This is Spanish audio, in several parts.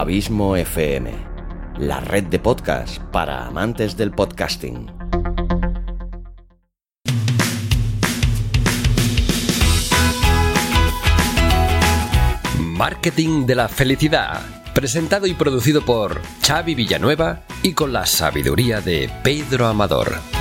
Abismo FM, la red de podcast para amantes del podcasting. Marketing de la felicidad, presentado y producido por Xavi Villanueva y con la sabiduría de Pedro Amador.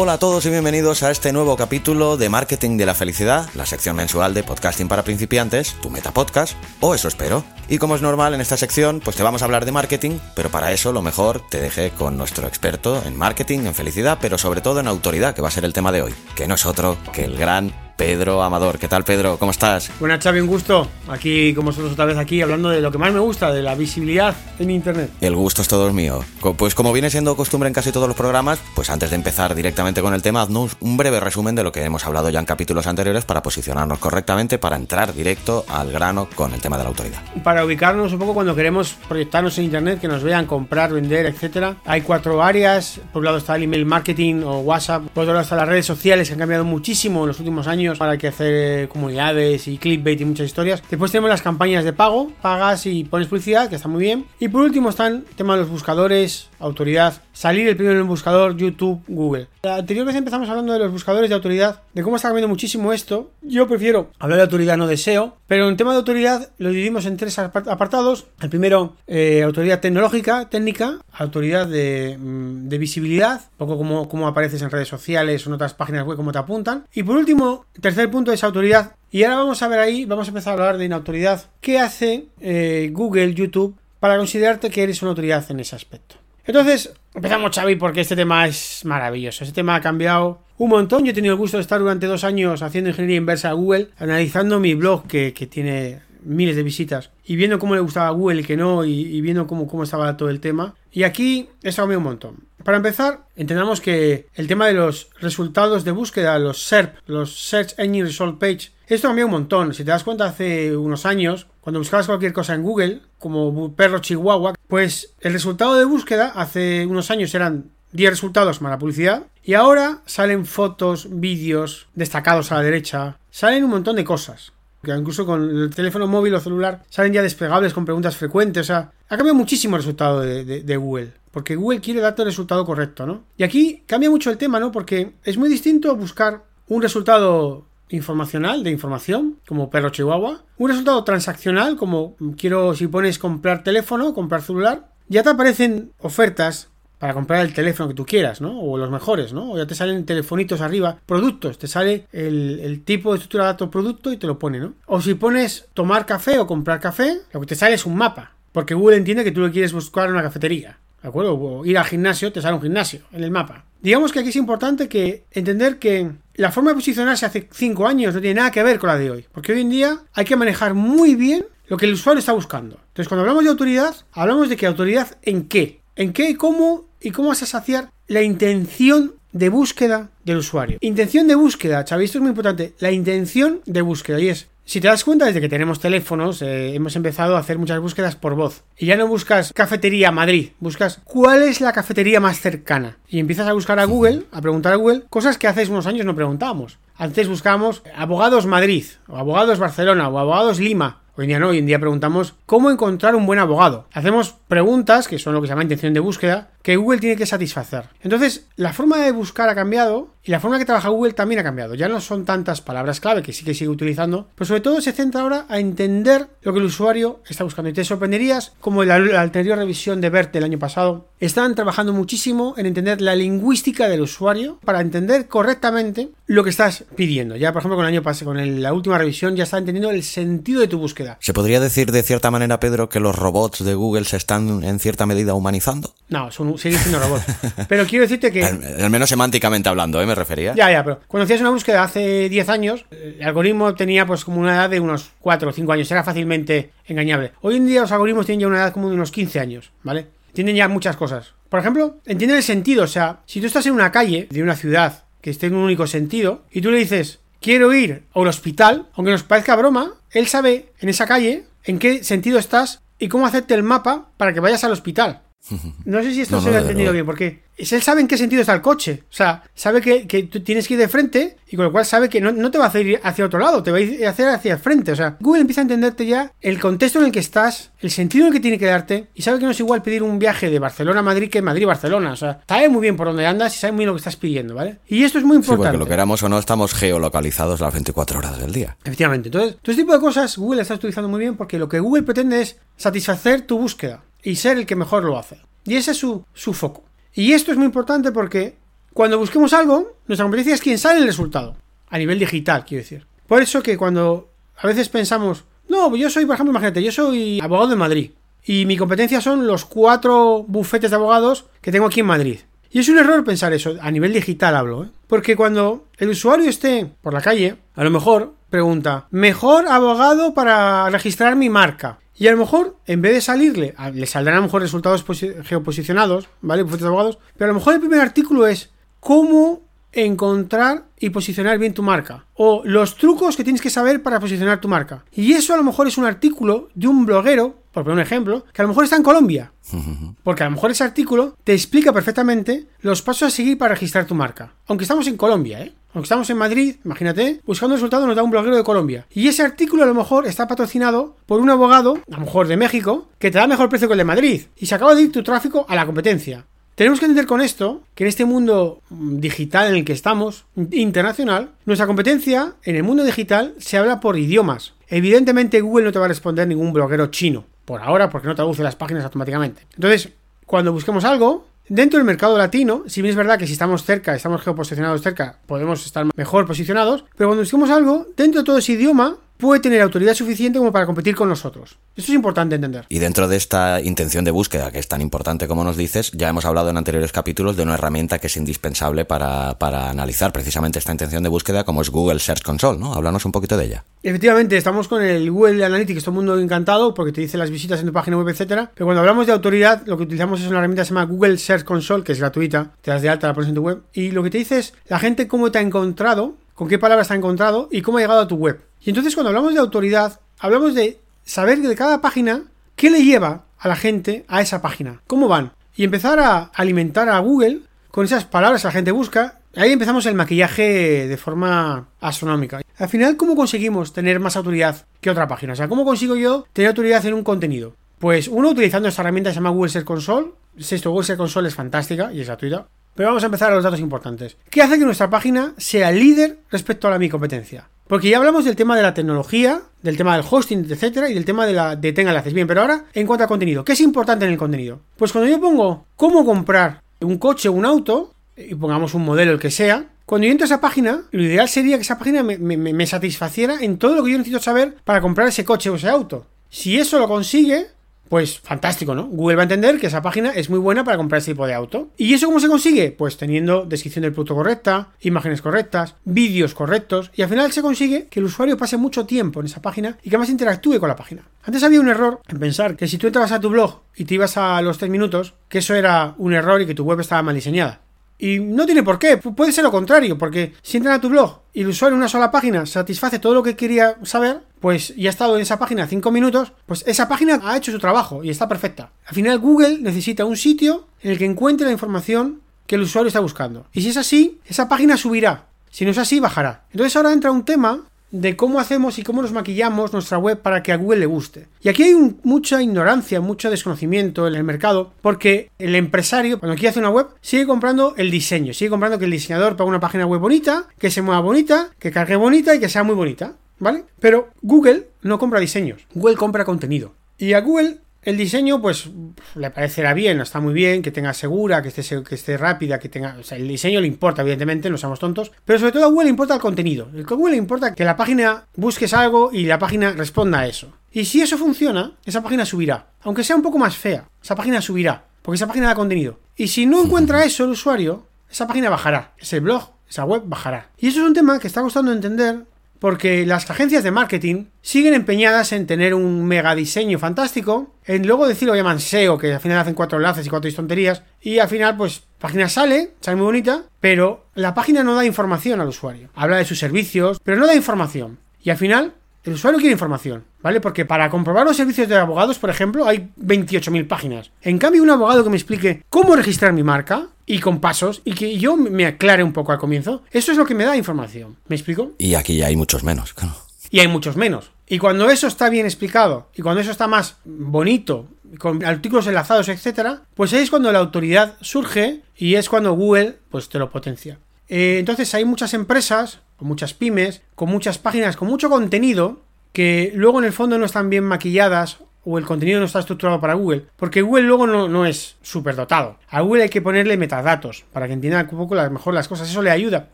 Hola a todos y bienvenidos a este nuevo capítulo de Marketing de la Felicidad, la sección mensual de podcasting para principiantes, tu meta podcast, o eso espero. Y como es normal en esta sección, pues te vamos a hablar de marketing, pero para eso lo mejor te dejé con nuestro experto en marketing, en felicidad, pero sobre todo en autoridad, que va a ser el tema de hoy, que no es otro que el gran Pedro Amador. ¿Qué tal, Pedro? ¿Cómo estás? Buenas, Xavi, un gusto. Aquí, como vosotros otra vez aquí, hablando de lo que más me gusta, de la visibilidad en Internet. El gusto es todo mío. Pues como viene siendo costumbre en casi todos los programas, pues antes de empezar directamente con el tema, haznos un breve resumen de lo que hemos hablado ya en capítulos anteriores para posicionarnos correctamente, para entrar directo al grano con el tema de la autoridad. Para ubicarnos un poco cuando queremos proyectarnos en Internet, que nos vean comprar, vender, etcétera. Hay cuatro áreas. Por un lado está el email marketing o WhatsApp. Por otro lado están las redes sociales, que han cambiado muchísimo en los últimos años para que hacer eh, comunidades y clickbait y muchas historias. Después tenemos las campañas de pago, pagas y pones publicidad, que está muy bien. Y por último están el tema de los buscadores, autoridad, salir el primero en el buscador, YouTube, Google. La anterior vez empezamos hablando de los buscadores de autoridad, de cómo está cambiando muchísimo esto. Yo prefiero hablar de autoridad, no deseo, pero en tema de autoridad lo dividimos en tres apartados. El primero, eh, autoridad tecnológica, técnica, autoridad de, mm, visibilidad, un poco como, como apareces en redes sociales o en otras páginas web, cómo te apuntan. Y por último, tercer punto es autoridad. Y ahora vamos a ver ahí, vamos a empezar a hablar de inautoridad. ¿Qué hace eh, Google, YouTube para considerarte que eres una autoridad en ese aspecto? Entonces, empezamos, Xavi, porque este tema es maravilloso. Este tema ha cambiado un montón. Yo he tenido el gusto de estar durante dos años haciendo ingeniería inversa a Google, analizando mi blog que tiene miles de visitas y viendo cómo le gustaba a Google y que no, y, viendo cómo, cómo, estaba todo el tema. Y aquí eso cambiado un montón. Para empezar, entendamos que el tema de los resultados de búsqueda, los SERP, los Search Engine Result Page, esto cambió un montón. Si te das cuenta, hace unos años, cuando buscabas cualquier cosa en Google, como perro chihuahua, pues el resultado de búsqueda hace unos años eran 10 resultados más la publicidad. Y ahora salen fotos, vídeos destacados a la derecha. Salen un montón de cosas. Que incluso con el teléfono móvil o celular salen ya despegables con preguntas frecuentes. O sea, ha cambiado muchísimo el resultado de, de, de Google. Porque Google quiere darte el resultado correcto, ¿no? Y aquí cambia mucho el tema, ¿no? Porque es muy distinto buscar un resultado informacional, de información, como perro chihuahua. Un resultado transaccional, como quiero, si pones comprar teléfono, comprar celular. Ya te aparecen ofertas para comprar el teléfono que tú quieras, ¿no? O los mejores, ¿no? O ya te salen telefonitos arriba, productos, te sale el, tipo de estructura de datos producto y te lo pone, ¿no? O si pones tomar café o comprar café, lo que te sale es un mapa, porque Google entiende que tú lo quieres buscar en una cafetería, ¿de acuerdo? O ir al gimnasio, te sale un gimnasio en el mapa. Digamos que aquí es importante que entender que la forma de posicionarse hace 5 años no tiene nada que ver con la de hoy, porque hoy en día hay que manejar muy bien lo que el usuario está buscando. Entonces, cuando hablamos de autoridad, hablamos de que autoridad en qué, en qué y cómo y cómo vas a saciar la intención de búsqueda del usuario. Intención de búsqueda, Xavi, esto es muy importante. La intención de búsqueda. Y es, si te das cuenta, desde que tenemos teléfonos, eh, hemos empezado a hacer muchas búsquedas por voz. Y ya no buscas cafetería Madrid, buscas cuál es la cafetería más cercana. Y empiezas a buscar a Google, a preguntar a Google, cosas que hace unos años no preguntábamos. Antes buscábamos abogados Madrid, o abogados Barcelona, o abogados Lima. Hoy en día no, hoy en día preguntamos cómo encontrar un buen abogado. Hacemos preguntas, que son lo que se llama intención de búsqueda, que Google tiene que satisfacer. Entonces, la forma de buscar ha cambiado y la forma que trabaja Google también ha cambiado. Ya no son tantas palabras clave que sí que sigue utilizando, pero sobre todo se centra ahora a entender lo que el usuario está buscando. Y te sorprenderías, como en la, la anterior revisión de BERT del año pasado, están trabajando muchísimo en entender la lingüística del usuario para entender correctamente lo que estás pidiendo. Ya, por ejemplo, con el año pasado, con el, la última revisión, ya está entendiendo el sentido de tu búsqueda. ¿Se podría decir de cierta manera, Pedro, que los robots de Google se están en cierta medida humanizando? No, son, siguen siendo robots. pero quiero decirte que. Al, al, menos semánticamente hablando, ¿eh? Me refería. Ya, ya, pero cuando hacías una búsqueda hace 10 años, el algoritmo tenía pues como una edad de unos 4 o 5 años. Era fácilmente engañable. Hoy en día los algoritmos tienen ya una edad como de unos 15 años, ¿vale? Tienen ya muchas cosas. Por ejemplo, entienden el sentido. O sea, si tú estás en una calle de una ciudad que esté en un único sentido y tú le dices, quiero ir a un hospital, aunque nos parezca broma, él sabe en esa calle en qué sentido estás y cómo hacerte el mapa para que vayas al hospital. No sé si esto No, se no, ha entendido bien, porque él sabe en qué sentido está el coche. O sea, sabe que, que tú tienes que ir de frente y con lo cual sabe que no, te va a hacer ir hacia otro lado, te va a ir- hacer hacia el frente. O sea, Google empieza a entenderte ya el contexto en el que estás, el sentido en el que tiene que darte y sabe que no es igual pedir un viaje de Barcelona a Madrid que Madrid-Barcelona. O sea, sabe muy bien por dónde andas y sabe muy bien lo que estás pidiendo, ¿vale? Y esto es muy Sí, porque importante. lo queramos o no, estamos geolocalizados las 24 horas del día. Efectivamente. Entonces, todo este tipo de cosas Google está utilizando muy bien porque lo que Google pretende es satisfacer tu búsqueda y ser el que mejor lo hace. Y ese es su, su foco. Y esto es muy importante porque cuando busquemos algo, nuestra competencia es quien sale el resultado. A nivel digital, quiero decir. Por eso que cuando a veces pensamos, no, yo soy, por ejemplo, imagínate, yo soy abogado de Madrid. Y mi competencia son los cuatro bufetes de abogados que tengo aquí en Madrid. Y es un error pensar eso, a nivel digital hablo, ¿eh? Porque cuando el usuario esté por la calle, a lo mejor pregunta, mejor abogado para registrar mi marca. Y a lo mejor, en vez de salirle, le saldrán a lo mejor resultados posi- geoposicionados, ¿vale? Bufetes de abogados. Pero a lo mejor el primer artículo es cómo encontrar y posicionar bien tu marca. O los trucos que tienes que saber para posicionar tu marca. Y eso a lo mejor es un artículo de un bloguero, por poner un ejemplo, que a lo mejor está en Colombia. Porque a lo mejor ese artículo te explica perfectamente los pasos a seguir para registrar tu marca. Aunque estamos en Colombia, ¿eh? Aunque estamos en Madrid, imagínate, buscando resultados nos da un bloguero de Colombia. Y ese artículo a lo mejor está patrocinado por un abogado, a lo mejor de México, que te da mejor precio que el de Madrid. Y se acaba de ir tu tráfico a la competencia. Tenemos que entender con esto que en este mundo mm, digital en el que estamos, internacional, nuestra competencia en el mundo digital se habla por idiomas. Evidentemente Google no te va a responder ningún bloguero chino, por ahora porque no traduce las páginas automáticamente. Entonces, cuando busquemos algo, dentro del mercado latino, si bien es verdad que si estamos cerca, estamos geoposicionados cerca, podemos estar mejor posicionados, pero cuando busquemos algo, dentro de todo ese idioma, puede tener autoridad suficiente como para competir con nosotros. Esto es importante entender. Y dentro de esta intención de búsqueda, que es tan importante como nos dices, ya hemos hablado en anteriores capítulos de una herramienta que es indispensable para, para analizar precisamente esta intención de búsqueda, como es Google Search Console, ¿no? Háblanos un poquito de ella. Efectivamente, estamos con el Google Analytics, todo el mundo encantado porque te dice las visitas en tu página web, etcétera. Pero cuando hablamos de autoridad, lo que utilizamos es una herramienta que se llama Google Search Console, que es gratuita, te das de alta, la pones en tu web. Y lo que te dice es la gente cómo te ha encontrado, con qué palabras te ha encontrado y cómo ha llegado a tu web. Entonces cuando hablamos de autoridad, hablamos de saber de cada página qué le lleva a la gente a esa página, cómo van. Y empezar a alimentar a Google con esas palabras que la gente busca. Ahí empezamos el maquillaje de forma astronómica. Al final, ¿cómo conseguimos tener más autoridad que otra página? O sea, ¿cómo consigo yo tener autoridad en un contenido? Pues uno utilizando esta herramienta que se llama Google Search Console. Esto, Google Search Console es fantástica y es gratuita. Pero vamos a empezar a los datos importantes. ¿Qué hace que nuestra página sea líder respecto a la mi competencia? Porque ya hablamos del tema de la tecnología, del tema del hosting, etcétera, y del tema de la de tenga enlaces. Bien, pero ahora, en cuanto a contenido, ¿qué es importante en el contenido? Pues cuando yo pongo cómo comprar un coche o un auto, y pongamos un modelo el que sea, cuando yo entro a esa página, lo ideal sería que esa página me, satisfaciera en todo lo que yo necesito saber para comprar ese coche o ese auto. Si eso lo consigue, pues fantástico, ¿no? Google va a entender que esa página es muy buena para comprar ese tipo de auto. ¿Y eso cómo se consigue? Pues teniendo descripción del producto correcta, imágenes correctas, vídeos correctos, y al final se consigue que el usuario pase mucho tiempo en esa página y que más interactúe con la página. Antes había un error en pensar que si tú entrabas a tu blog y te ibas a los 3 minutos, que eso era un error y que tu web estaba mal diseñada. Y no tiene por qué, pu- puede ser lo contrario, porque si entran a tu blog y el usuario en una sola página satisface todo lo que quería saber, pues y ha estado en esa página 5 minutos, pues esa página ha hecho su trabajo y está perfecta. Al final Google necesita un sitio en el que encuentre la información que el usuario está buscando. Y si es así, esa página subirá. Si no es así, bajará. Entonces ahora entra un tema de cómo hacemos y cómo nos maquillamos nuestra web para que a Google le guste. Y aquí hay mucha ignorancia, mucho desconocimiento en el mercado, porque el empresario, cuando quiere hacer una web, sigue comprando el diseño, sigue comprando que el diseñador ponga una página web bonita, que se mueva bonita, que cargue bonita y que sea muy bonita, ¿vale? Pero Google no compra diseños, Google compra contenido. Y a Google el diseño, pues le parecerá bien, está muy bien, que tenga segura, que esté, que esté rápida, que tenga. O sea, el diseño le importa, evidentemente, no somos tontos. Pero sobre todo a Google le importa el contenido. El Google le importa que la página busques algo y la página responda a eso. Y si eso funciona, esa página subirá. Aunque sea un poco más fea, esa página subirá. Porque esa página da contenido. Y si no encuentra eso el usuario, esa página bajará. Ese blog, esa web bajará. Y eso es un tema que está costando entender porque las agencias de marketing siguen empeñadas en tener un mega diseño fantástico, en luego decir lo llaman SEO, que al final hacen cuatro enlaces y cuatro tonterías, y al final, pues, página sale, sale muy bonita, pero la página no da información al usuario. Habla de sus servicios, pero no da información. Y al final, El usuario quiere información, ¿vale? Porque para comprobar los servicios de abogados, por ejemplo, hay 28.000 páginas. En cambio, un abogado que me explique cómo registrar mi marca y con pasos y que yo me aclare un poco al comienzo, eso es lo que me da información. ¿Me explico? Y aquí hay muchos menos, claro. Y hay muchos menos. Y cuando eso está bien explicado y cuando eso está más bonito, con artículos enlazados, etcétera, pues ahí es cuando la autoridad surge y es cuando Google pues te lo potencia. Eh, entonces hay muchas empresas, con muchas pymes, con muchas páginas, con mucho contenido que luego en el fondo no están bien maquilladas o el contenido no está estructurado para Google, porque Google luego no, es súper dotado. A Google hay que ponerle metadatos para que entienda un poco mejor las cosas, eso le ayuda.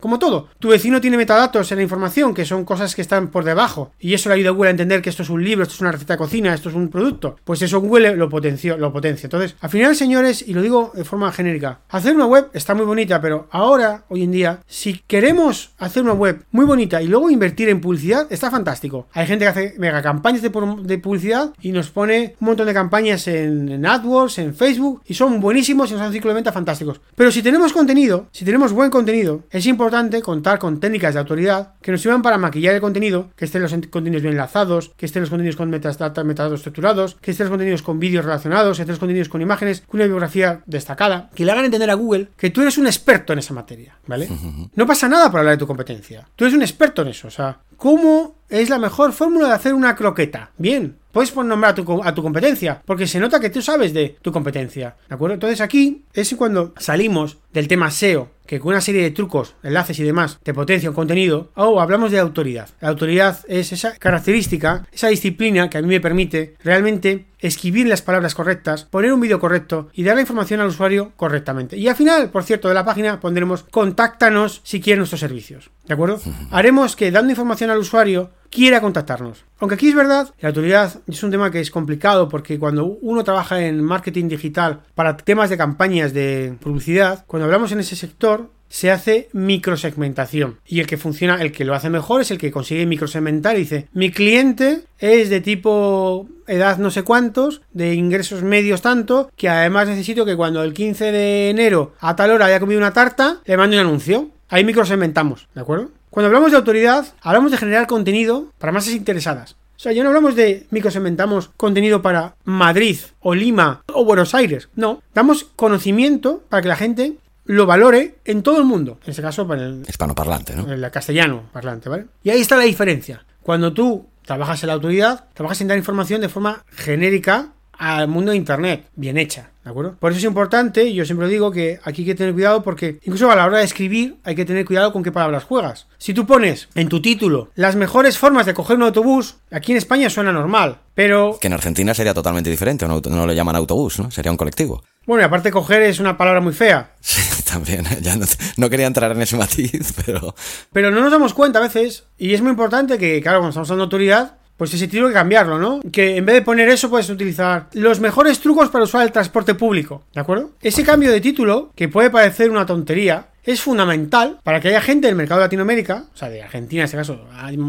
Como todo, tu vecino tiene metadatos en la información, que son cosas que están por debajo, y eso le ayuda a Google a entender que esto es un libro, esto es una receta de cocina, esto es un producto. Pues eso Google lo, potenció, lo potencia. Entonces, al final, señores, y lo digo de forma genérica, hacer una web está muy bonita, pero ahora, hoy en día, si queremos hacer una web muy bonita y luego invertir en publicidad, está fantástico. Hay gente que hace mega campañas de, de publicidad y nos pone un montón de campañas en, AdWords, en Facebook, y son buenísimos y nos hacen ciclo de venta fantásticos. Pero si tenemos contenido, si tenemos buen contenido, es importante contar con técnicas de autoridad que nos sirvan para maquillar el contenido, que estén los contenidos bien enlazados, que estén los contenidos con metadatos, metadatos estructurados, que estén los contenidos con vídeos relacionados, que estén los contenidos con imágenes, con una biografía destacada, que le hagan entender a Google que tú eres un experto en esa materia, ¿vale? No pasa nada por hablar de tu competencia. Tú eres un experto en eso, o sea, ¿cómo es la mejor fórmula de hacer una croqueta? Bien, puedes poner nombre a tu, a tu, competencia, porque se nota que tú sabes de tu competencia, ¿de acuerdo? Entonces aquí es cuando salimos del tema SEO, que con una serie de trucos, enlaces y demás te potencia un contenido, o hablamos de autoridad. La autoridad es esa característica, esa disciplina que a mí me permite realmente escribir las palabras correctas, poner un vídeo correcto y dar la información al usuario correctamente. Y al final, por cierto, de la página pondremos contáctanos si quiere nuestros servicios. ¿De acuerdo? Haremos que dando información al usuario quiera contactarnos. Aunque aquí es verdad, la autoridad es un tema que es complicado porque cuando uno trabaja en marketing digital para temas de campañas de publicidad, cuando hablamos en ese sector, se hace microsegmentación. Y el que funciona, el que lo hace mejor es el que consigue microsegmentar y dice, mi cliente es de tipo edad no sé cuántos, de ingresos medios tanto, que además necesito que cuando el 15 de enero a tal hora haya comido una tarta, le mande un anuncio. Ahí microsegmentamos, ¿de acuerdo? Cuando hablamos de autoridad, hablamos de generar contenido para masas interesadas. O sea, ya no hablamos de microsegmentamos contenido para Madrid o Lima o Buenos Aires. No, damos conocimiento para que la gente lo valore en todo el mundo. En este caso, para el hispanoparlante, ¿no? El castellano parlante, ¿vale? Y ahí está la diferencia. Cuando tú trabajas en la autoridad, trabajas en dar información de forma genérica al mundo de Internet, bien hecha, ¿de acuerdo? Por eso es importante, yo siempre digo que aquí hay que tener cuidado porque incluso a la hora de escribir hay que tener cuidado con qué palabras juegas. Si tú pones en tu título las mejores formas de coger un autobús, aquí en España suena normal, pero... Que en Argentina sería totalmente diferente, no, no lo llaman autobús, ¿no? Sería un colectivo. Bueno, y aparte coger es una palabra muy fea. Sí, también, ya no, quería entrar en ese matiz, pero... Pero no nos damos cuenta a veces, y es muy importante que, claro, cuando estamos hablando de autoridad, pues ese título hay que cambiarlo, ¿no? Que en vez de poner eso puedes utilizar los mejores trucos para usar el transporte público, ¿de acuerdo? Ese cambio de título, que puede parecer una tontería, es fundamental para que haya gente del mercado de Latinoamérica, o sea, de Argentina en este caso.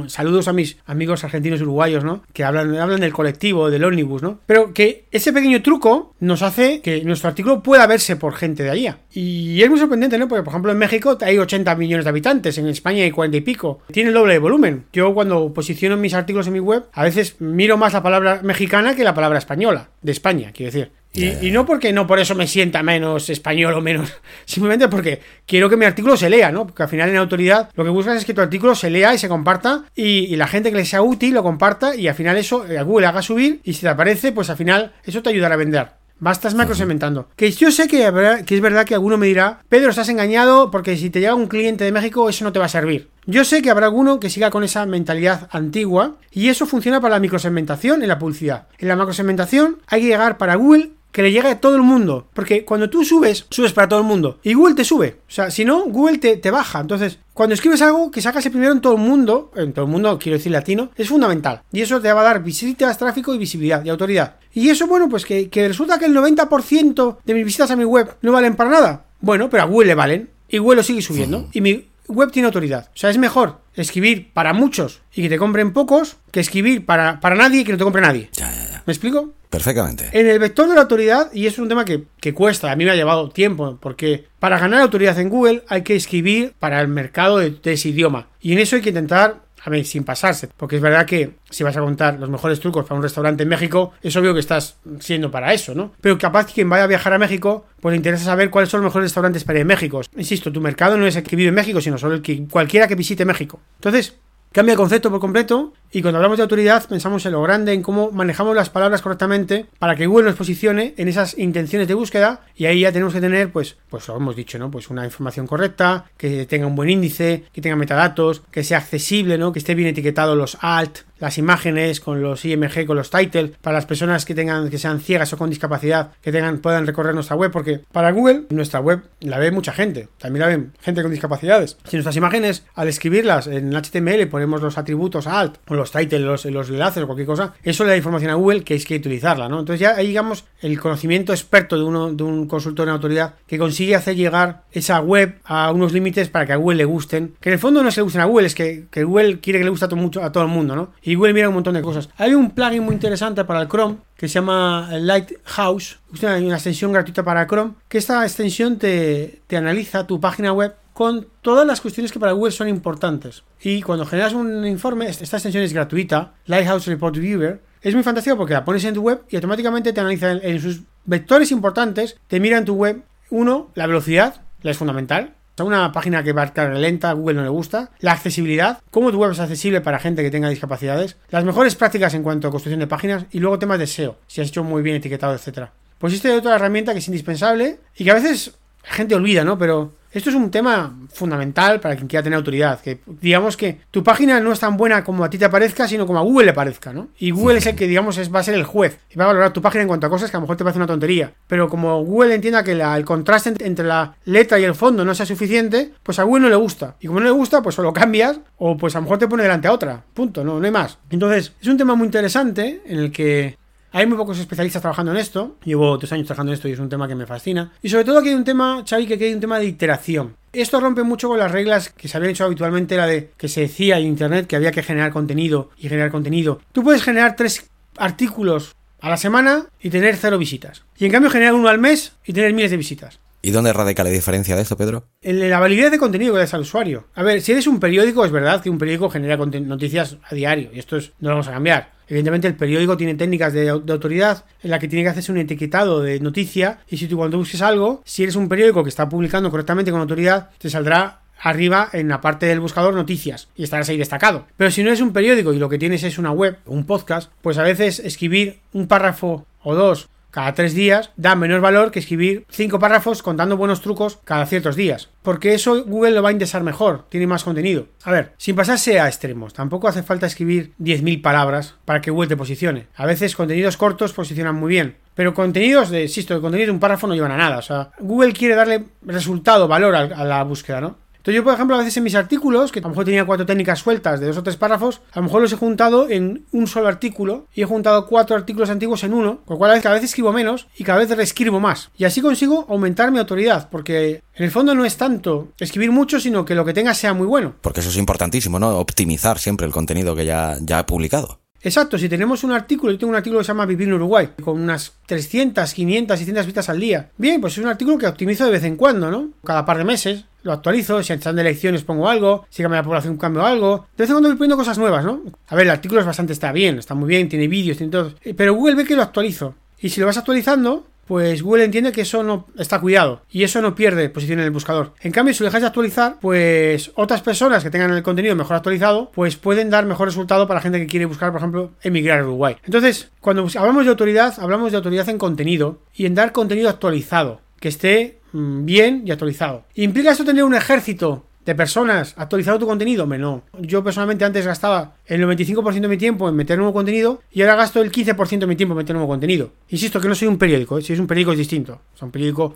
Saludos a mis amigos argentinos y uruguayos, ¿no? Que hablan, hablan del colectivo, del ómnibus, ¿no? Pero que ese pequeño truco nos hace que nuestro artículo pueda verse por gente de allá. Y es muy sorprendente, ¿no? Porque, por ejemplo, en México hay 80 millones de habitantes, en España hay 40 y pico. Tiene el doble de volumen. Yo cuando posiciono mis artículos en mi web, a veces miro más la palabra mexicana que la palabra española, de España, quiero decir. Y, no porque no por eso me sienta menos español o menos, simplemente porque quiero que mi artículo se lea, ¿no? Porque al final en autoridad lo que buscas es que tu artículo se lea y se comparta y, la gente que le sea útil lo comparta y al final eso a Google haga subir y si te aparece, pues al final eso te ayudará a vender. Bastas macrosegmentando. Que yo sé que, que es verdad que alguno me dirá, Pedro, estás engañado porque si te llega un cliente de México eso no te va a servir. Yo sé que habrá alguno que siga con esa mentalidad antigua y eso funciona para la microsegmentación en la publicidad. En la macrosegmentación hay que llegar para Google que le llegue a todo el mundo. Porque cuando tú subes, subes para todo el mundo. Y Google te sube. O sea, si no, Google te, baja. Entonces, cuando escribes algo, que sacas el primero en todo el mundo, en todo el mundo, quiero decir latino, es fundamental. Y eso te va a dar visitas, tráfico y visibilidad y autoridad. Y eso, bueno, pues que, que resulta que el 90% de mis visitas a mi web no valen para nada. Bueno, pero a Google le valen. Y Google lo sigue subiendo. Y mi web tiene autoridad. O sea, es mejor escribir para muchos y que te compren pocos que escribir para, para nadie y que no te compre nadie. Ya, ya, ya. ¿Me explico? Perfectamente. En el vector de la autoridad, y es un tema que, cuesta, a mí me ha llevado tiempo, porque para ganar autoridad en Google hay que escribir para el mercado de, ese idioma. Y en eso hay que intentar a ver, sin pasarse, porque es verdad que si vas a contar los mejores trucos para un restaurante en México, es obvio que estás siendo para eso, ¿no? Pero capaz que quien vaya a viajar a México, pues le interesa saber cuáles son los mejores restaurantes para ir a México. Insisto, tu mercado no es el que vive en México, sino solo el que cualquiera que visite México. Entonces, Cambia el concepto por completo y cuando hablamos de autoridad pensamos en lo grande, en cómo manejamos las palabras correctamente para que Google nos posicione en esas intenciones de búsqueda y ahí ya tenemos que tener, pues, pues lo hemos dicho, ¿no? Pues una información correcta, que tenga un buen índice, que tenga metadatos, que sea accesible, ¿no? Que esté bien etiquetado los alt, las imágenes con los IMG, con los titles, para las personas que tengan, que sean ciegas o con discapacidad, que tengan, puedan recorrer nuestra web, porque para Google, nuestra web la ve mucha gente, también la ven gente con discapacidades. Si nuestras imágenes, al escribirlas en HTML, ponemos los atributos alt, o los titles, los, los enlaces o cualquier cosa, eso le da información a Google que hay que utilizarla, ¿no? Entonces ya ahí digamos el conocimiento experto de uno, de un consultor en autoridad que consigue hacer llegar esa web a unos límites para que a Google le gusten, que en el fondo no es que le gusten a Google, es que, que Google quiere que le guste a todo, mucho, a todo el mundo, ¿no? Y Google mira un montón de cosas. Hay un plugin muy interesante para el Chrome que se llama Lighthouse. Hay una extensión gratuita para Chrome. Que esta extensión te, te analiza tu página web con todas las cuestiones que para Google son importantes. Y cuando generas un informe, esta extensión es gratuita, Lighthouse Report Viewer, es muy fantástico porque la pones en tu web y automáticamente te analiza en, sus vectores importantes, te mira en tu web, uno, la velocidad, la es fundamental, una página que va a lenta, a Google no le gusta. La accesibilidad, cómo tu web es accesible para gente que tenga discapacidades. Las mejores prácticas en cuanto a construcción de páginas y luego temas de SEO, si has hecho muy bien etiquetado, etcétera. Pues esta es otra herramienta que es indispensable y que a veces la gente olvida, ¿no? Pero esto es un tema fundamental para quien quiera tener autoridad. Que digamos que tu página no es tan buena como a ti te parezca, sino como a Google le parezca, ¿no? Y Google es el que, digamos, es, va a ser el juez y va a valorar tu página en cuanto a cosas que a lo mejor te parece una tontería. Pero como Google entienda que el contraste entre la letra y el fondo no sea suficiente, pues a Google no le gusta. Y como no le gusta, pues solo cambias o pues a lo mejor te pone delante a otra. Punto, no, no hay más. Entonces, es un tema muy interesante en el que hay muy pocos especialistas trabajando en esto. Llevo tres años trabajando en esto y es un tema que me fascina. Y sobre todo que hay un tema, Xavi, que hay un tema de iteración. Esto rompe mucho con las reglas que se habían hecho habitualmente, la de que se decía en internet que había que generar contenido y generar contenido. Tú puedes generar tres artículos a la semana y tener cero visitas. Y en cambio generar uno al mes y tener miles de visitas. ¿Y dónde radica la diferencia de esto, Pedro? En la validez de contenido que das al usuario. A ver, si eres un periódico, es verdad que un periódico genera noticias a diario, y esto es, no lo vamos a cambiar. Evidentemente el periódico tiene técnicas de, autoridad en la que tiene que hacerse un etiquetado de noticia y si tú cuando busques algo, si eres un periódico que está publicando correctamente con autoridad, te saldrá arriba en la parte del buscador noticias y estarás ahí destacado. Pero si no eres un periódico y lo que tienes es una web, un podcast, pues a veces escribir un párrafo o dos cada tres días da menor valor que escribir cinco párrafos contando buenos trucos cada ciertos días. Porque eso Google lo va a indexar mejor, tiene más contenido. A ver, sin pasarse a extremos, tampoco hace falta escribir 10.000 palabras para que Google te posicione. A veces contenidos cortos posicionan muy bien. Pero contenidos de, insisto, de contenido de un párrafo no llevan a nada. O sea, Google quiere darle resultado, valor a la búsqueda, ¿no? Entonces yo, por ejemplo, a veces en mis artículos, que a lo mejor tenía cuatro técnicas sueltas de dos o tres párrafos, a lo mejor los he juntado en un solo artículo y he juntado cuatro artículos antiguos en uno, con lo cual cada vez escribo menos y cada vez reescribo más. Y así consigo aumentar mi autoridad, porque en el fondo no es tanto escribir mucho, sino que lo que tenga sea muy bueno. Porque eso es importantísimo, ¿no? Optimizar siempre el contenido que ya, ya he publicado. Exacto, si tenemos un artículo, yo tengo un artículo que se llama Vivir en Uruguay, con unas 300, 500, 600 visitas al día. Bien, pues es un artículo que optimizo de vez en cuando, ¿no? Cada par de meses lo actualizo, si están de elecciones pongo algo, si cambia la población cambio algo. De vez en cuando voy poniendo cosas nuevas, ¿no? A ver, el artículo es bastante, está bien, está muy bien, tiene vídeos, tiene todo. Eh, pero Google ve que lo actualizo. Y si lo vas actualizando, pues Google entiende que eso no está cuidado y eso no pierde posición en el buscador. En cambio, si lo dejas de actualizar, pues otras personas que tengan el contenido mejor actualizado, pues pueden dar mejor resultado para gente que quiere buscar, por ejemplo, emigrar a Uruguay. Entonces, cuando hablamos de autoridad, hablamos de autoridad en contenido y en dar contenido actualizado, que esté mm, bien y actualizado. ¿Implica esto tener un ejército de personas actualizado tu contenido? No. Yo personalmente antes gastaba el 95% de mi tiempo en meter nuevo contenido y ahora gasto el 15% de mi tiempo en meter nuevo contenido. Insisto que no soy un periódico, ¿eh? si es un periódico es distinto. O un periódico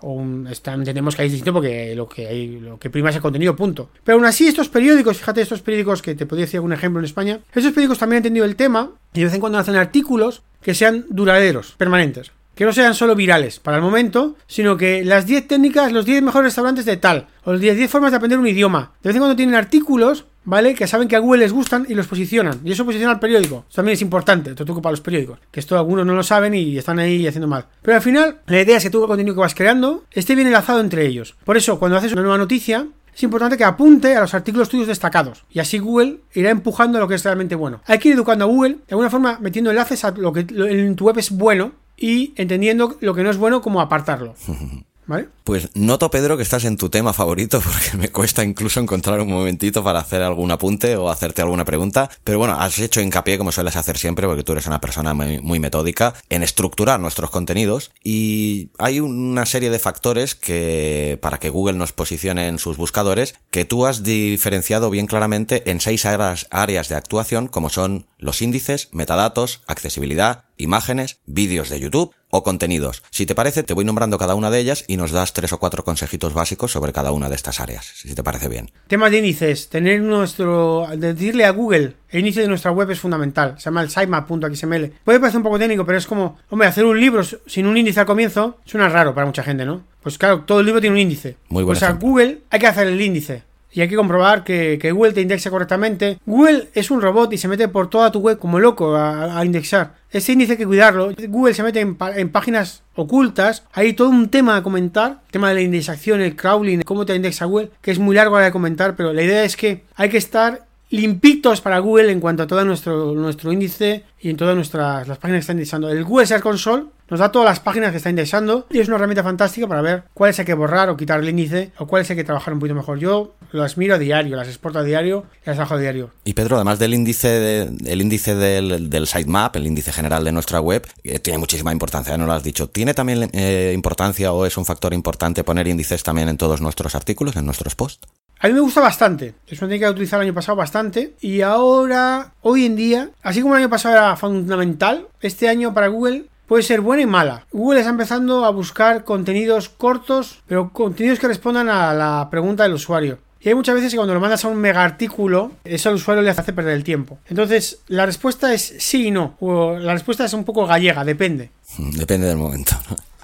o un, entendemos que es distinto porque lo que hay, lo que prima es el contenido, punto. Pero aún así estos periódicos, fíjate, estos periódicos que te podría decir algún ejemplo en España, estos periódicos también han entendido el tema y de vez en cuando hacen artículos que sean duraderos, permanentes que no sean solo virales para el momento, sino que las 10 técnicas, los 10 mejores restaurantes de tal, o las 10, formas de aprender un idioma. De vez en cuando tienen artículos, ¿vale? Que saben que a Google les gustan y los posicionan. Y eso posiciona al periódico. Eso también es importante, otro truco para los periódicos. Que esto algunos no lo saben y están ahí haciendo mal. Pero al final, la idea es que tú el contenido que vas creando esté bien enlazado entre ellos. Por eso, cuando haces una nueva noticia, es importante que apunte a los artículos tuyos destacados. Y así Google irá empujando lo que es realmente bueno. Hay que ir educando a Google, de alguna forma metiendo enlaces a lo que en tu web es bueno y entendiendo lo que no es bueno, como apartarlo. ¿Vale? Pues noto, Pedro, que estás en tu tema favorito porque me cuesta incluso encontrar un momentito para hacer algún apunte o hacerte alguna pregunta. Pero bueno, has hecho hincapié, como sueles hacer siempre, porque tú eres una persona muy, metódica, en estructurar nuestros contenidos. Y hay una serie de factores que, para que Google nos posicione en sus buscadores, que tú has diferenciado bien claramente en seis áreas de actuación, como son los índices, metadatos, accesibilidad, imágenes, vídeos de YouTube o contenidos. Si te parece, te voy nombrando cada una de ellas y nos das tres o cuatro consejitos básicos sobre cada una de estas áreas, si te parece bien. Temas de índices. Tener nuestro. Decirle a Google el índice de nuestra web es fundamental. Se llama el sitemap.xml. Puede parecer un poco técnico, pero es como, hombre, hacer un libro sin un índice al comienzo suena raro para mucha gente, ¿no? Pues claro, todo el libro tiene un índice. Muy bueno. Pues a Google hay que hacer el índice y hay que comprobar que, Google te indexe correctamente. Google es un robot y se mete por toda tu web como loco a, indexar. Ese índice hay que cuidarlo. Google se mete en, páginas ocultas. Hay todo un tema a comentar. El tema de la indexación, el crawling, cómo te indexa Google, que es muy largo de comentar, pero la idea es que hay que estar limpitos para Google en cuanto a todo nuestro, nuestro índice y en todas nuestras las páginas que está indexando. El Google Search Console nos da todas las páginas que está indexando y es una herramienta fantástica para ver cuáles hay que borrar o quitar el índice o cuáles hay que trabajar un poquito mejor. Yo las miro a diario, las exporto a diario y las bajo a diario. Y Pedro, además del índice el índice del, del sitemap, el índice general de nuestra web, eh, tiene muchísima importancia, no lo has dicho. ¿Tiene también eh, importancia o es un factor importante poner índices también en todos nuestros artículos, en nuestros posts? A mí me gusta bastante. Es una técnica que he utilizado el año pasado bastante. Y ahora, hoy en día, así como el año pasado era fundamental, este año para Google puede ser buena y mala. Google está empezando a buscar contenidos cortos, pero contenidos que respondan a la pregunta del usuario. Y hay muchas veces que cuando lo mandas a un mega artículo, eso al usuario le hace perder el tiempo. Entonces, la respuesta es sí y no. O la respuesta es un poco gallega, depende. Depende del momento.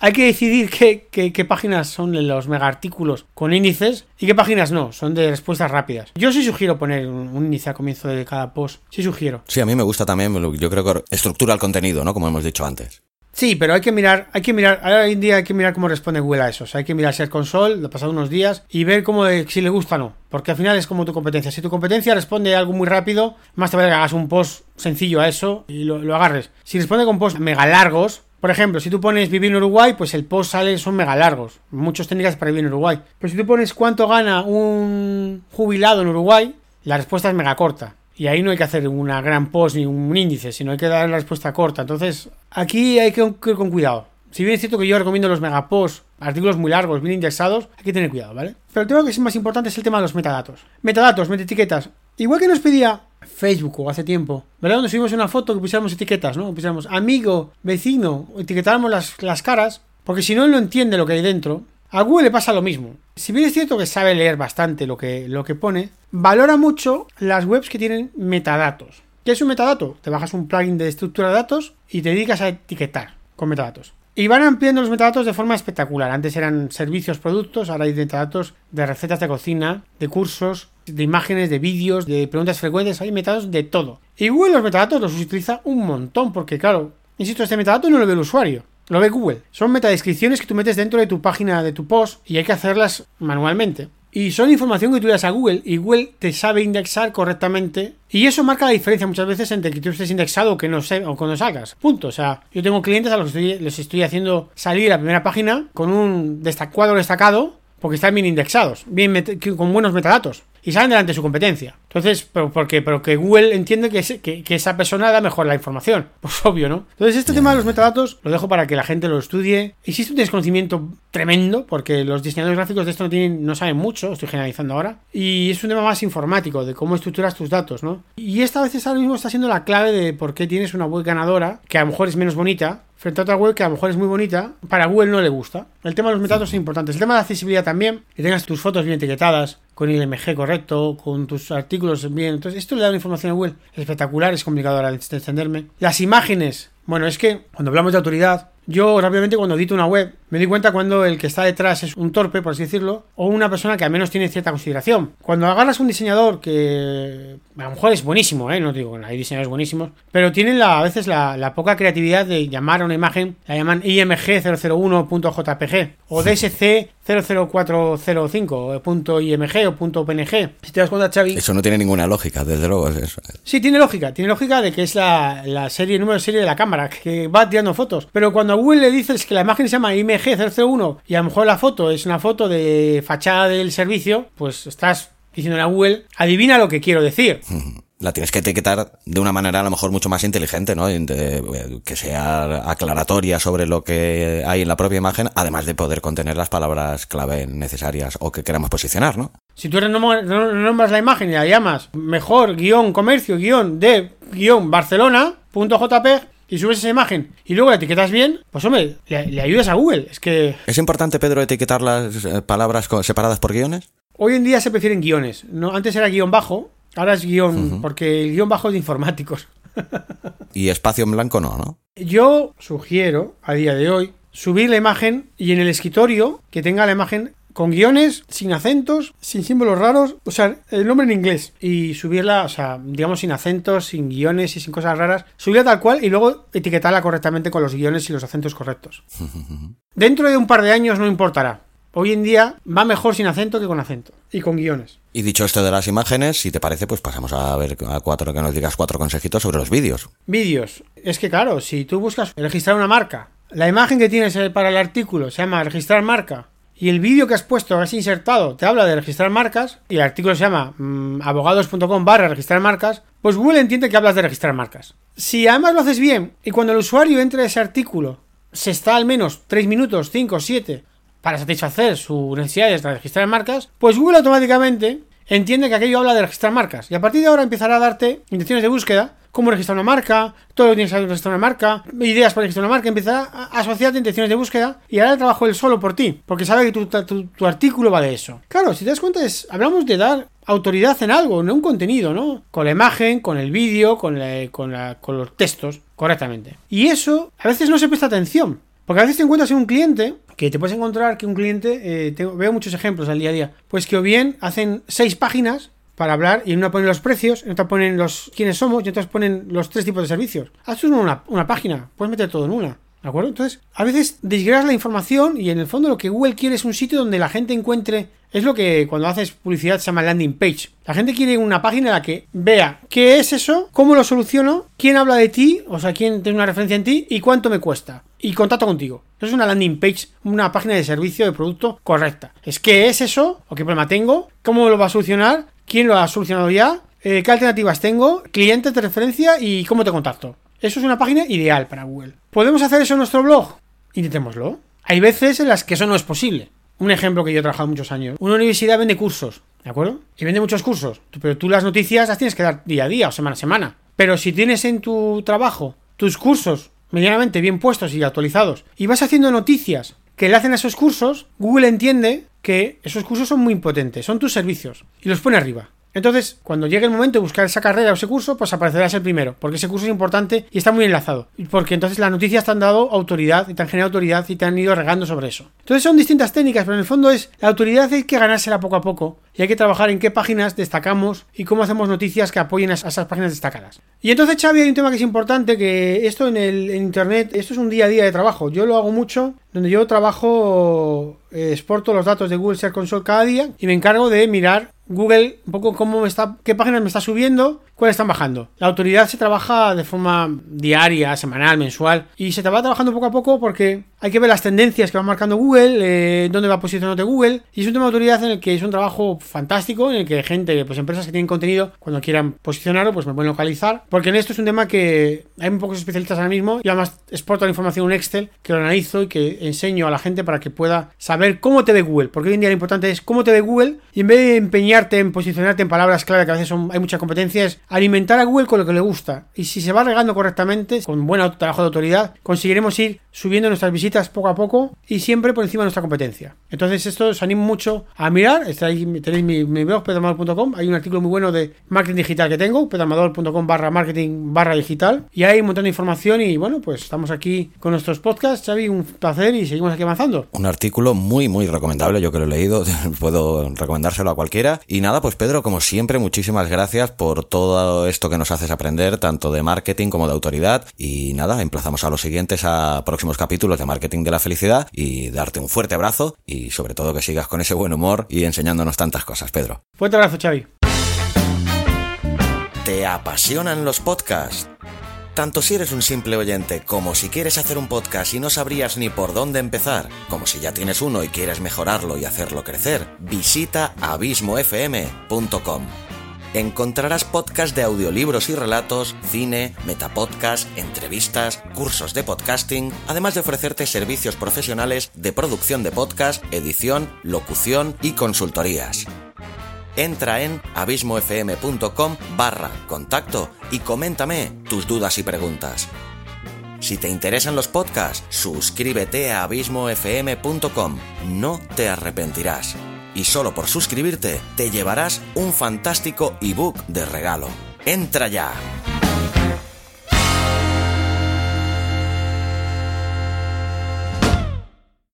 Hay que decidir qué, páginas son los mega artículos con índices y qué páginas no, son de respuestas rápidas. Yo sí sugiero poner un, índice al comienzo de cada post. Sí sugiero. Sí, a mí me gusta también, yo creo que estructura el contenido, ¿no? Como hemos dicho antes. Sí, pero hay que mirar, hay que mirar, hoy en día hay que mirar cómo responde Google a eso. O sea, hay que mirar el Console, lo pasado unos días, y ver cómo si le gusta o no. Porque al final es como tu competencia. Si tu competencia responde algo muy rápido, más te vale que hagas un post sencillo a eso y lo, lo agarres. Si responde con posts mega largos, por ejemplo, si tú pones vivir en Uruguay, pues el post sale, son mega largos. Muchos técnicas para vivir en Uruguay. Pero si tú pones cuánto gana un jubilado en Uruguay, la respuesta es mega corta. Y ahí no hay que hacer una gran post ni un índice, sino hay que dar la respuesta corta. Entonces, aquí hay que ir con cuidado. Si bien es cierto que yo recomiendo los megaposts, artículos muy largos, bien indexados, hay que tener cuidado, ¿vale? Pero el tema que es más importante es el tema de los metadatos. Metadatos, etiquetas. Igual que nos pedía Facebook o hace tiempo, ¿verdad? Donde subimos una foto que pusiéramos etiquetas, ¿no? Pusiéramos amigo, vecino, etiquetáramos las, las caras, porque si no él no entiende lo que hay dentro. A Google le pasa lo mismo. Si bien es cierto que sabe leer bastante lo que, lo que pone, valora mucho las webs que tienen metadatos. ¿Qué es un metadato? Te bajas un plugin de estructura de datos y te dedicas a etiquetar con metadatos. Y van ampliando los metadatos de forma espectacular. Antes eran servicios, productos, ahora hay metadatos de recetas de cocina, de cursos, de imágenes, de vídeos, de preguntas frecuentes, hay metadatos de todo. Y Google los metadatos los utiliza un montón, porque claro, insisto, este metadato no lo ve el usuario, lo ve Google. Son metadescripciones que tú metes dentro de tu página, de tu post, y hay que hacerlas manualmente. Y son información que tú das a Google y Google te sabe indexar correctamente. Y eso marca la diferencia muchas veces entre que tú estés indexado o que no o cuando salgas. Punto. O sea, yo tengo clientes a los que les estoy haciendo salir a la primera página con un cuadro destacado porque están bien indexados, bien con buenos metadatos y salen delante de su competencia. Entonces, pero, porque, pero que Google entiende que, esa persona da mejor la información. Pues obvio, ¿no? Entonces, este tema de los metadatos lo dejo para que la gente lo estudie. Existe un desconocimiento tremendo, porque los diseñadores gráficos de esto no, tienen, no saben mucho, estoy generalizando ahora. Y es un tema más informático, de cómo estructuras tus datos, ¿no? Y esta vez ahora mismo está siendo la clave de por qué tienes una web ganadora, que a lo mejor es menos bonita, frente a otra web que a lo mejor es muy bonita, para Google no le gusta. El tema de los metadatos es importante. El tema de la accesibilidad también, que tengas tus fotos bien etiquetadas, con el MG correcto, con tus artículos bien. Entonces, esto le da una información a Google espectacular, es complicado ahora de entenderme. Las imágenes. Bueno, es que cuando hablamos de autoridad, yo rápidamente cuando edito una web me di cuenta cuando el que está detrás es un torpe, por así decirlo, o una persona que al menos tiene cierta consideración. Cuando agarras un diseñador que a lo mejor es buenísimo, ¿eh? no digo, hay diseñadores buenísimos, pero tienen la, a veces la, poca creatividad de llamar a una imagen, la llaman IMG001.jpg o DSC 00405 .img o .png. Si te das cuenta, Xavi... Eso no tiene ninguna lógica, desde luego. Es eso. Sí, tiene lógica. Tiene lógica de que es la, la serie, el número de serie de la cámara, que va tirando fotos. Pero cuando a Google le dices que la imagen se llama IMG001 y a lo mejor la foto es una foto de fachada del servicio, pues estás diciendo a Google, adivina lo que quiero decir. La tienes que etiquetar de una manera a lo mejor mucho más inteligente, ¿no? De- que sea aclaratoria sobre lo que hay en la propia imagen, además de poder contener las palabras clave necesarias o que queramos posicionar, ¿no? Si tú renombras renombras la imagen y la llamas mejor guion comercio guion de guion Barcelona punto JPEG y subes esa imagen y luego la etiquetas bien, pues hombre, le, le ayudas a Google. Es que ¿Es importante, Pedro, etiquetar las eh, palabras separadas por guiones? hoy en día se prefieren guiones. No, antes era guion bajo, ahora es guion, porque el guion bajo es de informáticos. Y espacio en blanco no, ¿no? Yo sugiero a día de hoy subir la imagen y en el escritorio que tenga la imagen con guiones, sin acentos, sin símbolos raros, o sea, el nombre en inglés y subirla, o sea, digamos sin acentos, sin guiones y sin cosas raras, subirla tal cual y luego etiquetarla correctamente con los guiones y los acentos correctos. Dentro de un par de años no importará. Hoy en día va mejor sin acento que con acento y con guiones. Y dicho esto de las imágenes, si te parece, pues pasamos a ver a cuatro que nos digas cuatro consejitos sobre los vídeos. Vídeos. Es que claro, si tú buscas registrar una marca, la imagen que tienes eh, para el artículo se llama registrar marca y el vídeo que has puesto, que has insertado, te habla de registrar marcas y el artículo se llama mm, abogados.com barra registrar marcas, pues Google entiende que hablas de registrar marcas. Si además lo haces bien y cuando el usuario entre a ese artículo se está al menos 3 minutos, 5, 7 para satisfacer sus necesidades de registrar marcas, pues Google automáticamente entiende que aquello habla de registrar marcas. Y a partir de ahora empezará a darte intenciones de búsqueda, cómo registrar una marca, todo lo que tienes que registrar una marca, ideas para registrar una marca, empezará a asociarte intenciones de búsqueda y hará el trabajo él solo por ti, porque sabe que tu, artículo va de eso. Claro, si te das cuenta, es, hablamos de dar autoridad en algo, en un contenido, ¿no? Con la imagen, con el vídeo, con, con los textos, correctamente. Y eso a veces no se presta atención. Porque a veces te encuentras en un cliente que te puedes encontrar que un cliente, eh, tengo- veo muchos ejemplos al día a día, pues que o bien hacen seis páginas para hablar y en una ponen los precios, en otra ponen los quiénes somos y en otras ponen los tres tipos de servicios. Haz una, una, página, puedes meter todo en una. ¿De acuerdo? Entonces, a veces desgranas la información y en el fondo lo que Google quiere es un sitio donde la gente encuentre. Es lo que cuando haces publicidad se llama landing page. La gente quiere una página en la que vea qué es eso, cómo lo soluciono, quién habla de ti, o sea, quién tiene una referencia en ti y cuánto me cuesta. Y contacto contigo. Eso es una landing page, una página de servicio, de producto correcta. Es qué es eso, o qué problema tengo, cómo lo va a solucionar, quién lo ha solucionado ya, eh, qué alternativas tengo, clientes de referencia y cómo te contacto. Eso es una página ideal para Google. ¿Podemos hacer eso en nuestro blog? Intentémoslo. Hay veces en las que eso no es posible. Un ejemplo que yo he trabajado muchos años. Una universidad vende cursos, ¿de acuerdo? Y vende muchos cursos. Pero tú las noticias las tienes que dar día a día o semana a semana. Pero si tienes en tu trabajo tus cursos medianamente bien puestos y actualizados y vas haciendo noticias que le hacen a esos cursos, Google entiende que esos cursos son muy potentes, son tus servicios y los pone arriba. Entonces, cuando llegue el momento de buscar esa carrera o ese curso, pues aparecerás el primero, porque ese curso es importante y está muy enlazado. Porque entonces las noticias te han dado autoridad y te han generado autoridad y te han ido regando sobre eso. Entonces son distintas técnicas, pero en el fondo es la autoridad hay que ganársela poco a poco y hay que trabajar en qué páginas destacamos y cómo hacemos noticias que apoyen a esas páginas destacadas. Y entonces, Xavi, hay un tema que es importante, que esto en el en internet, esto es un día a día de trabajo. Yo lo hago mucho, donde yo trabajo, exporto los datos de Google Search Console cada día y me encargo de mirar Google un poco cómo me está, qué páginas me está subiendo, cuáles están bajando. La autoridad se trabaja de forma diaria, semanal, mensual y se te va trabajando poco a poco porque hay que ver las tendencias que va marcando Google, eh, dónde va posicionándote Google y es un tema de autoridad en el que es un trabajo fantástico, en el que gente, pues empresas que tienen contenido, cuando quieran posicionarlo, pues me pueden localizar, porque en esto es un tema que hay muy pocos especialistas ahora mismo y además exporto la información en un Excel que lo analizo y que enseño a la gente para que pueda saber cómo te ve Google, porque hoy en día lo importante es cómo te ve Google y en vez de empeñarte en posicionarte en palabras clave que a veces son, hay mucha competencia, es alimentar a Google con lo que le gusta. Y si se va regando correctamente, con buen trabajo de autoridad, conseguiremos ir subiendo nuestras visitas poco a poco y siempre por encima de nuestra competencia. Entonces esto os animo mucho a mirar, está ahí, tenéis mi, mi blog pedramador.com, hay un artículo muy bueno de marketing digital que tengo, pedramador.com barra marketing barra digital y hay un montón de información y bueno, pues estamos aquí con nuestros podcasts, Xavi, un placer y seguimos aquí avanzando. Un artículo muy, muy recomendable, yo que lo he leído, puedo recomendárselo a cualquiera. Y nada, pues Pedro, como siempre, muchísimas gracias por todo todo esto que nos haces aprender, tanto de marketing como de autoridad. Y nada, emplazamos a los siguientes a próximos capítulos de Marketing de la Felicidad y darte un fuerte abrazo y sobre todo que sigas con ese buen humor y enseñándonos tantas cosas, Pedro. Fuerte abrazo, Xavi. ¿Te apasionan los podcasts? Tanto si eres un simple oyente como si quieres hacer un podcast y no sabrías ni por dónde empezar, como si ya tienes uno y quieres mejorarlo y hacerlo crecer, visita abismofm.com. Encontrarás podcasts de audiolibros y relatos, cine, metapodcast, entrevistas, cursos de podcasting, además de ofrecerte servicios profesionales de producción de podcast, edición, locución y consultorías entra en abismofm.com barra contacto y coméntame tus dudas y preguntas. Si te interesan los podcasts, suscríbete a abismofm.com, no te arrepentirás. Y solo por suscribirte te llevarás un fantástico ebook de regalo. ¡Entra ya!